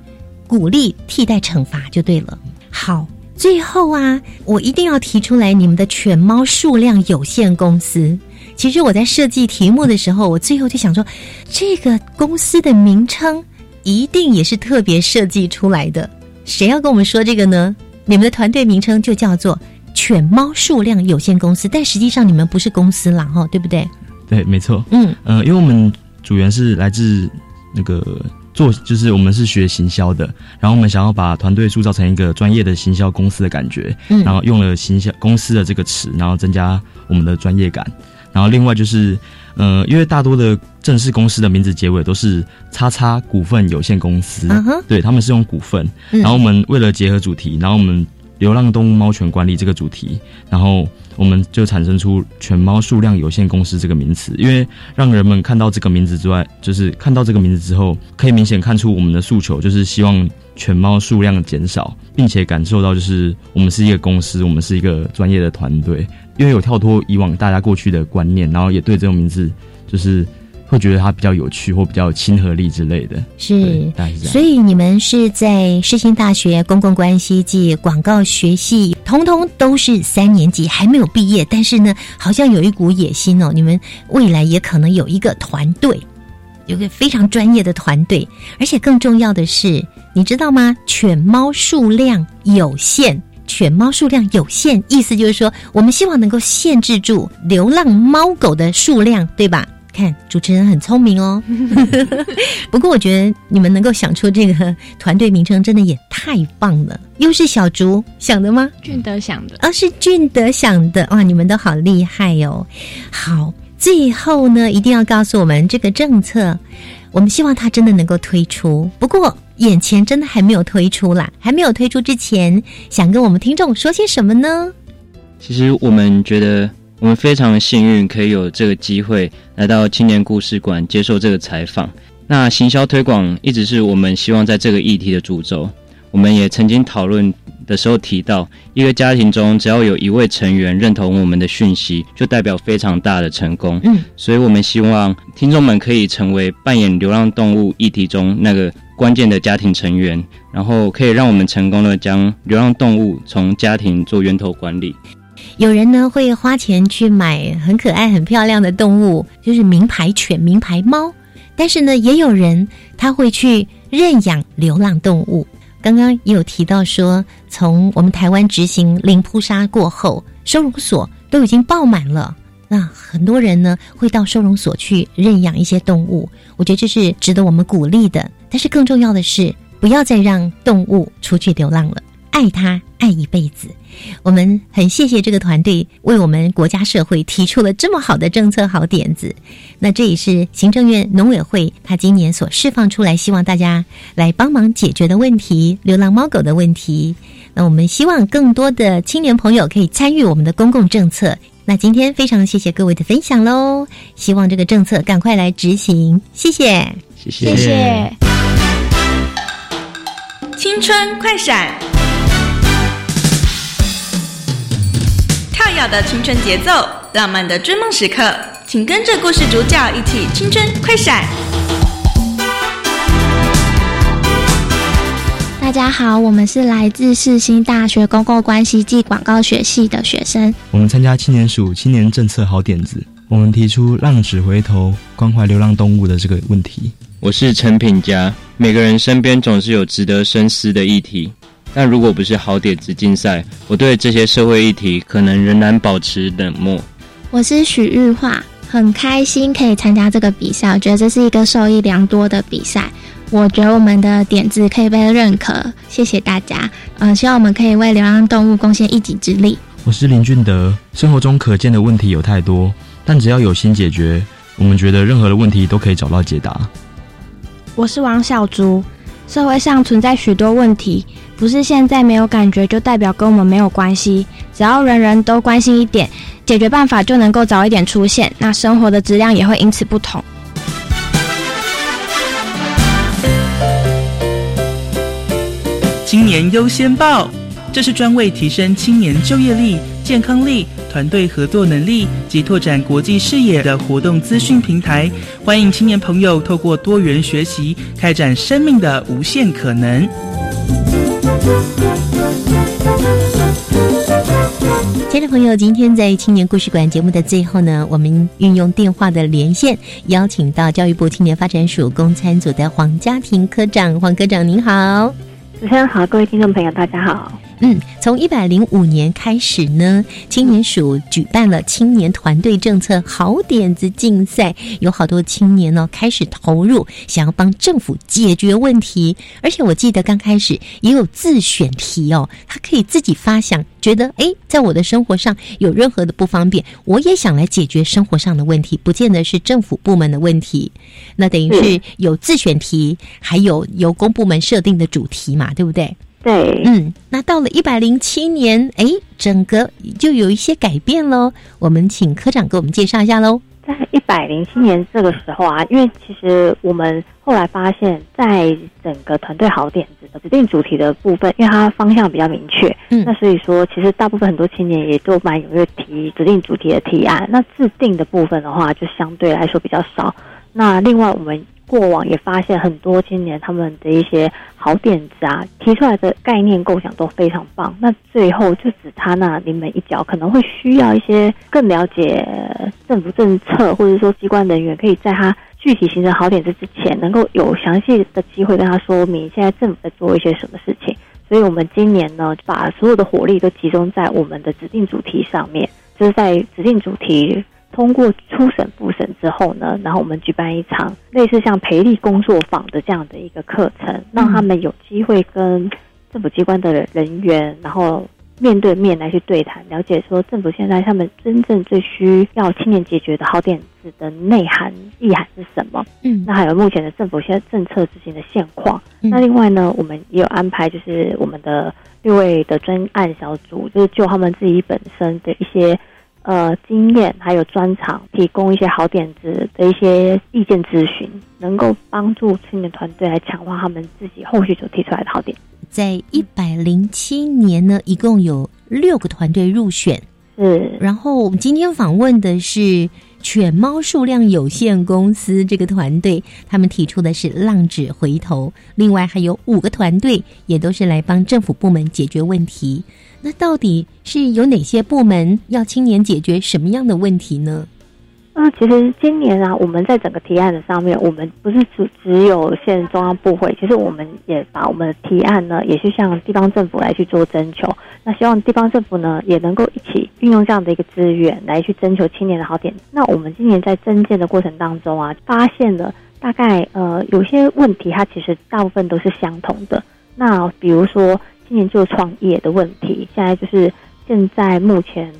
鼓励替代惩罚就对了。好，最后啊，我一定要提出来你们的犬猫数量有限公司。其实我在设计题目的时候，我最后就想说，这个公司的名称一定也是特别设计出来的。谁要跟我们说这个呢？你们的团队名称就叫做犬猫数量有限公司，但实际上你们不是公司啦，哈，对不对？对，没错。嗯呃，因为我们组员是来自那个做，就是我们是学行销的，然后我们想要把团队塑造成一个专业的行销公司的感觉，嗯然后用了行销公司的这个词，然后增加我们的专业感。然后另外就是，呃，因为大多的正式公司的名字结尾都是“叉叉股份有限公司”，对，他们是用股份。嗯然后我们为了结合主题，然后我们流浪动物猫犬管理这个主题，然后我们就产生出犬猫数量有限公司这个名词，因为让人们看到这个名字之外，就是看到这个名字之后，可以明显看出我们的诉求就是希望犬猫数量减少，并且感受到就是我们是一个公司，我们是一个专业的团队，因为有跳脱以往大家过去的观念，然后也对这种名字就是会觉得它比较有趣或比较有亲和力之类的。是，大概是这样。所以你们是在世新大学公共关系暨广告学系，通通都是三年级，还没有毕业，但是呢，好像有一股野心哦，你们未来也可能有一个团队，有个非常专业的团队，而且更重要的是，你知道吗？犬猫数量有限。犬猫数量有限，意思就是说，我们希望能够限制住流浪猫狗的数量，对吧？看主持人很聪明哦。不过我觉得你们能够想出这个团队名称，真的也太棒了。又是小竹想的吗？俊德想的，啊，是俊德想的哇！你们都好厉害哦。好，最后呢，一定要告诉我们这个政策，我们希望它真的能够推出。不过眼前真的还没有推出啦，还没有推出之前，想跟我们听众说些什么呢？其实我们觉得我们非常幸运，可以有这个机会来到青年故事馆接受这个采访。那行销推广一直是我们希望在这个议题的主轴。我们也曾经讨论的时候提到，一个家庭中只要有一位成员认同我们的讯息，就代表非常大的成功。嗯，所以我们希望听众们可以成为扮演流浪动物议题中那个关键的家庭成员，然后可以让我们成功的将流浪动物从家庭做源头管理。有人呢会花钱去买很可爱、很漂亮的动物，就是名牌犬、名牌猫。但是呢，也有人他会去认养流浪动物。刚刚也有提到说，从我们台湾执行零扑杀过后，收容所都已经爆满了。那很多人呢会到收容所去认养一些动物，我觉得这是值得我们鼓励的。但是更重要的是，不要再让动物出去流浪了，爱它爱一辈子。我们很谢谢这个团队为我们国家社会提出了这么好的政策好点子。那这也是行政院农委会他今年所释放出来，希望大家来帮忙解决的问题——流浪猫狗的问题。那我们希望更多的青年朋友可以参与我们的公共政策。那今天非常谢谢各位的分享喽，希望这个政策赶快来执行，谢谢，谢谢，谢谢。青春快闪，跳跃的青春节奏，浪漫的追梦时刻，请跟着故事主角一起青春快闪。大家好，我们是来自世新大学公共关系暨广告学系的学生。我们参加青年署青年政策好点子，我们提出浪子回头、关怀流浪动物的这个问题。我是陈品佳。每个人身边总是有值得深思的议题，但如果不是好点子竞赛，我对这些社会议题可能仍然保持冷漠。我是许玉化，很开心可以参加这个比赛，我觉得这是一个受益良多的比赛。我觉得我们的点子可以被认可，谢谢大家。嗯、呃，希望我们可以为流浪动物贡献一己之力。我是林俊德。生活中可见的问题有太多，但只要有心解决，我们觉得任何的问题都可以找到解答。我是王小竹。社会上存在许多问题，不是现在没有感觉就代表跟我们没有关系。只要人人都关心一点，解决办法就能够早一点出现，那生活的质量也会因此不同。青年优先报，这是专为提升青年就业力健康力、团队合作能力及拓展国际视野的活动资讯平台。欢迎青年朋友透过多元学习，开展生命的无限可能。亲爱的朋友，今天在青年故事馆节目的最后呢，我们运用电话的连线，邀请到教育部青年发展署公参组的黄家庭科长。黄科长您好，主持人好，各位听众朋友大家好。嗯，从一百零五年开始呢，青年署举办了青年团队政策好点子竞赛，有好多青年呢开始投入，想要帮政府解决问题。而且我记得刚开始也有自选题哦，他可以自己发想，觉得哎，在我的生活上有任何的不方便，我也想来解决生活上的问题，不见得是政府部门的问题。那等于是有自选题，还有由公部门设定的主题嘛，对不对？对，嗯，那到了一百零七年，哎，整个就有一些改变喽。我们请科长给我们介绍一下喽。在一百零七年这个时候啊，因为其实我们后来发现，在整个团队好点子的指定主题的部分，因为它方向比较明确，嗯，那所以说其实大部分很多青年也都蛮踊跃提指定主题的提案。那制定的部分的话，就相对来说比较少。那另外我们。过往也发现很多青年他们的一些好点子啊，提出来的概念构想都非常棒。那最后就只差那临门一脚，可能会需要一些更了解政府政策，或者说机关人员，可以在他具体形成好点子之前，能够有详细的机会跟他说明现在政府在做一些什么事情。所以我们今年呢，把所有的火力都集中在我们的指定主题上面，就是在指定主题。通过初审、复审之后呢，然后我们举办一场类似像培力工作坊的这样的一个课程，让他们有机会跟政府机关的人员，然后面对面来去对谈，了解说政府现在他们真正最需要青年解决的好点子的内涵意涵是什么？嗯，那还有目前的政府现在政策执行的现况。那另外呢，我们也有安排，就是我们的六位的专案小组，就是就他们自己本身的一些。呃，经验还有专长，提供一些好点子的一些意见咨询，能够帮助青年团队来强化他们自己后续所提出来的好点。在一百零七年呢，一共有六个团队入选。是，然后我们今天访问的是。犬猫数量有限公司这个团队，他们提出的是浪子回头。另外还有五个团队，也都是来帮政府部门解决问题。那到底是有哪些部门要青年解决什么样的问题呢？那其实今年啊，我们在整个提案的上面，我们不是只只有现中央部会，其实我们也把我们的提案呢，也是向地方政府来去做征求。那希望地方政府呢，也能够一起运用这样的一个资源来去征求青年的好点。那我们今年在征件的过程当中啊，发现了大概呃有些问题，它其实大部分都是相同的。那比如说青年就创业的问题，现在就是现在目前。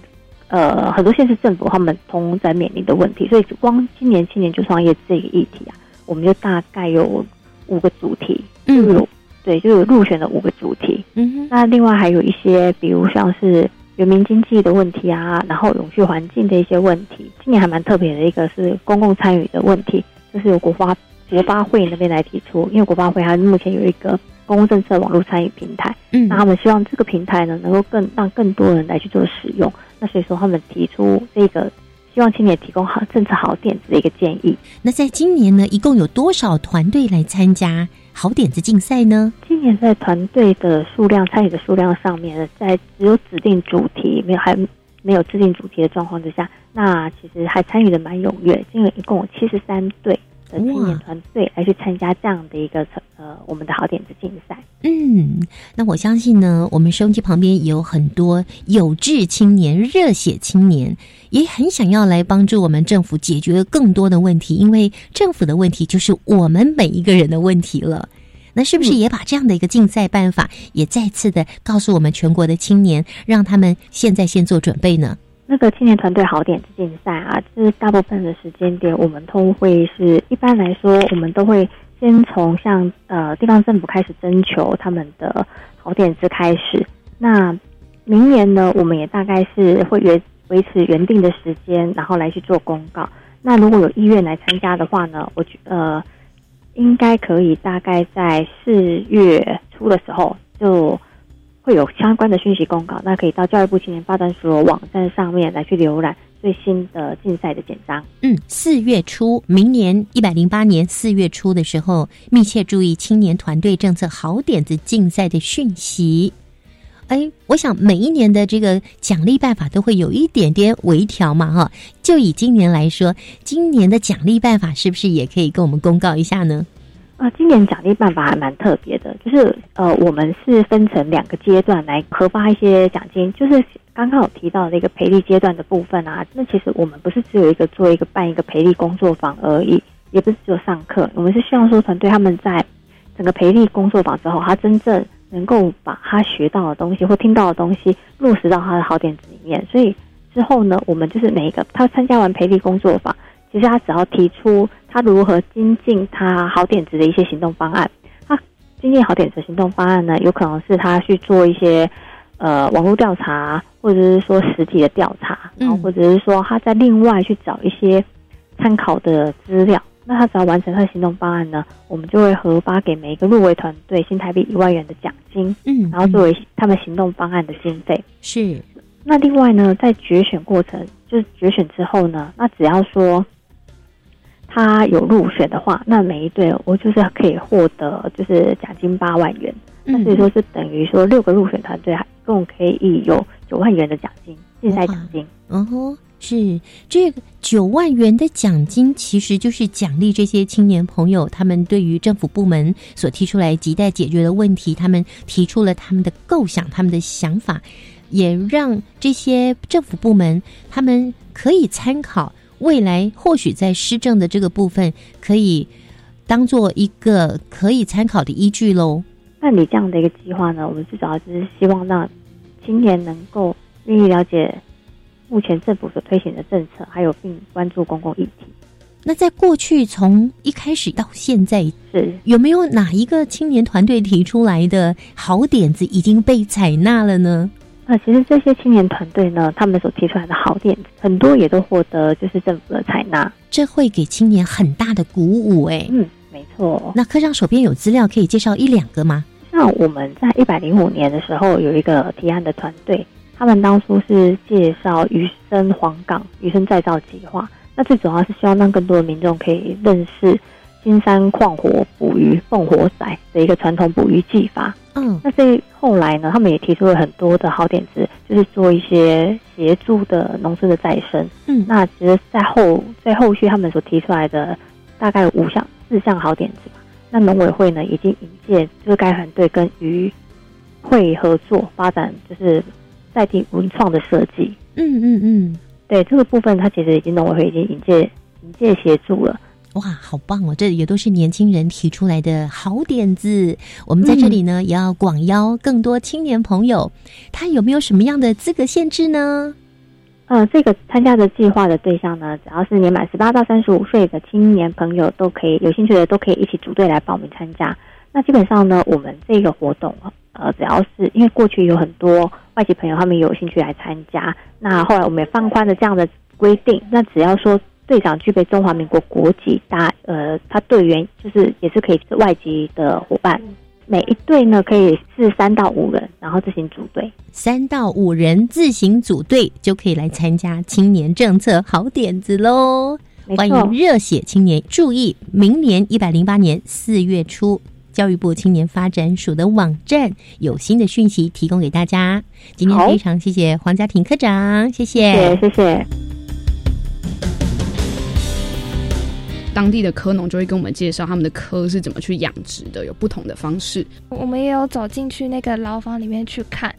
呃，很多县市政府他们同在面临的问题，所以光今年青年就创业这个议题啊，我们就大概有五个主题，嗯，对，就有入选的五个主题。嗯哼，那另外还有一些，比如像是人民经济的问题啊，然后永续环境的一些问题。今年还蛮特别的一个是公共参与的问题，就是由国发国发会那边来提出，因为国发会它目前有一个公共政策网络参与平台，嗯，那他们希望这个平台呢，能够更让更多人来去做使用。那所以说，他们提出这个希望青年提供好政策好点子的一个建议。那在今年呢，一共有多少团队来参加好点子竞赛呢？今年在团队的数量、参与的数量上面，在只有指定主题没有还没有制定主题的状况之下，那其实还参与的蛮踊跃。今年一共有七十三队。的青年团队来去参加这样的一个呃我们的好点子竞赛。嗯，那我相信呢，我们收音机旁边也有很多有志青年、热血青年，也很想要来帮助我们政府解决更多的问题，因为政府的问题就是我们每一个人的问题了。那是不是也把这样的一个竞赛办法也再次的告诉我们全国的青年，让他们现在先做准备呢？那个青年团队好点子竞赛啊，就是大部分的时间点，我们都会是一般来说，我们都会先从像呃地方政府开始征求他们的好点子开始。那明年呢，我们也大概是会原维持原定的时间，然后来去做公告。那如果有意愿来参加的话呢，我觉呃应该可以大概在四月初的时候就。会有相关的讯息公告，那可以到教育部青年发展署网站上面来去浏览最新的竞赛的简章。嗯，四月初，明年一百零八年四月初的时候，密切注意青年团队政策好点子竞赛的讯息。哎，我想每一年的这个奖励办法都会有一点点微调嘛，哈。就以今年来说，今年的奖励办法是不是也可以跟我们公告一下呢？啊，今年奖励办法还蛮特别的，就是呃，我们是分成两个阶段来核发一些奖金。就是刚刚有提到的那个培力阶段的部分啊，那其实我们不是只有一个做一个办一个培力工作坊而已，也不是只有上课，我们是希望说团队他们在整个培力工作坊之后，他真正能够把他学到的东西或听到的东西落实到他的好点子里面。所以之后呢，我们就是每一个他参加完培力工作坊。其实他只要提出他如何精进他好点子的一些行动方案，他精进好点子行动方案呢，有可能是他去做一些呃网络调查，或者是说实体的调查，然后或者是说他在另外去找一些参考的资料。那他只要完成他的行动方案呢，我们就会核发给每一个入围团队新台币一万元的奖金，嗯，然后作为他们行动方案的经费。是。那另外呢，在决选过程，就是决选之后呢，那只要说。他有入选的话，那每一队我就是可以获得就是奖金八万元，那所以说是等于说六个入选团队还共可以有九万元的奖金竞赛奖金。嗯哼，是这个九万元的奖金，其实就是奖励这些青年朋友，他们对于政府部门所提出来亟待解决的问题，他们提出了他们的构想、他们的想法，也让这些政府部门他们可以参考。未来或许在施政的这个部分，可以当做一个可以参考的依据喽。那你这样的一个计划呢？我们至少就是希望让青年能够愿意了解目前政府所推行的政策，还有并关注公共议题。那在过去从一开始到现在，是有没有哪一个青年团队提出来的好点子已经被采纳了呢？那其实这些青年团队呢，他们所提出来的好点子，很多也都获得就是政府的采纳，这会给青年很大的鼓舞哎。嗯，没错。那科长手边有资料可以介绍一两个吗？像我们在一百零五年的时候有一个提案的团队，他们当初是介绍鱼生黄港鱼生再造计划，那最主要是希望让更多的民众可以认识。金山矿火捕鱼凤火仔的一个传统捕鱼技法，嗯，那这后来呢，他们也提出了很多的好点子，就是做一些协助的农村的再生，嗯，那其实，在后在后续他们所提出来的大概五项四项好点子吧，那农委会呢已经引荐就是该团队跟鱼会合作发展，就是在地文创的设计，嗯嗯嗯，对这个部分，他其实已经农委会已经引荐引荐协助了。哇，好棒哦！这也都是年轻人提出来的好点子。我们在这里呢，也要广邀更多青年朋友。他有没有什么样的资格限制呢？呃，这个参加的计划的对象呢，只要是年满十八到三十五岁的青年朋友，都可以有兴趣的都可以一起组队来报名参加。那基本上呢，我们这个活动呃，只要是因为过去有很多外籍朋友他们有兴趣来参加，那后来我们也放宽了这样的规定。那只要说。队长具备中华民国国籍，大呃，他队员就是也是可以是外籍的伙伴。每一队呢可以是三到五人，然后自行组队。三到五人自行组队就可以来参加青年政策好点子喽！欢迎热血青年注意，明年一百零八年四月初，教育部青年发展署的网站有新的讯息提供给大家。今天非常谢谢黄家庭科长，谢谢，谢谢。当地的科农就会跟我们介绍他们的科是怎么去养殖的，有不同的方式。我们也有走进去那个牢房里面去看，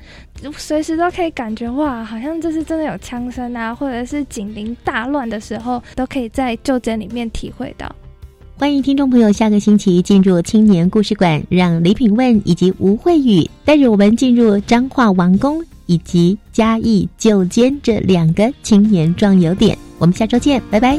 随时都可以感觉哇，好像这是真的有枪声啊，或者是警铃大乱的时候，都可以在旧监里面体会到。欢迎听众朋友下个星期进入青年故事馆，让李品问以及吴慧宇带着我们进入彰化王宫以及嘉义旧监这两个青年壮游点。我们下周见，拜拜。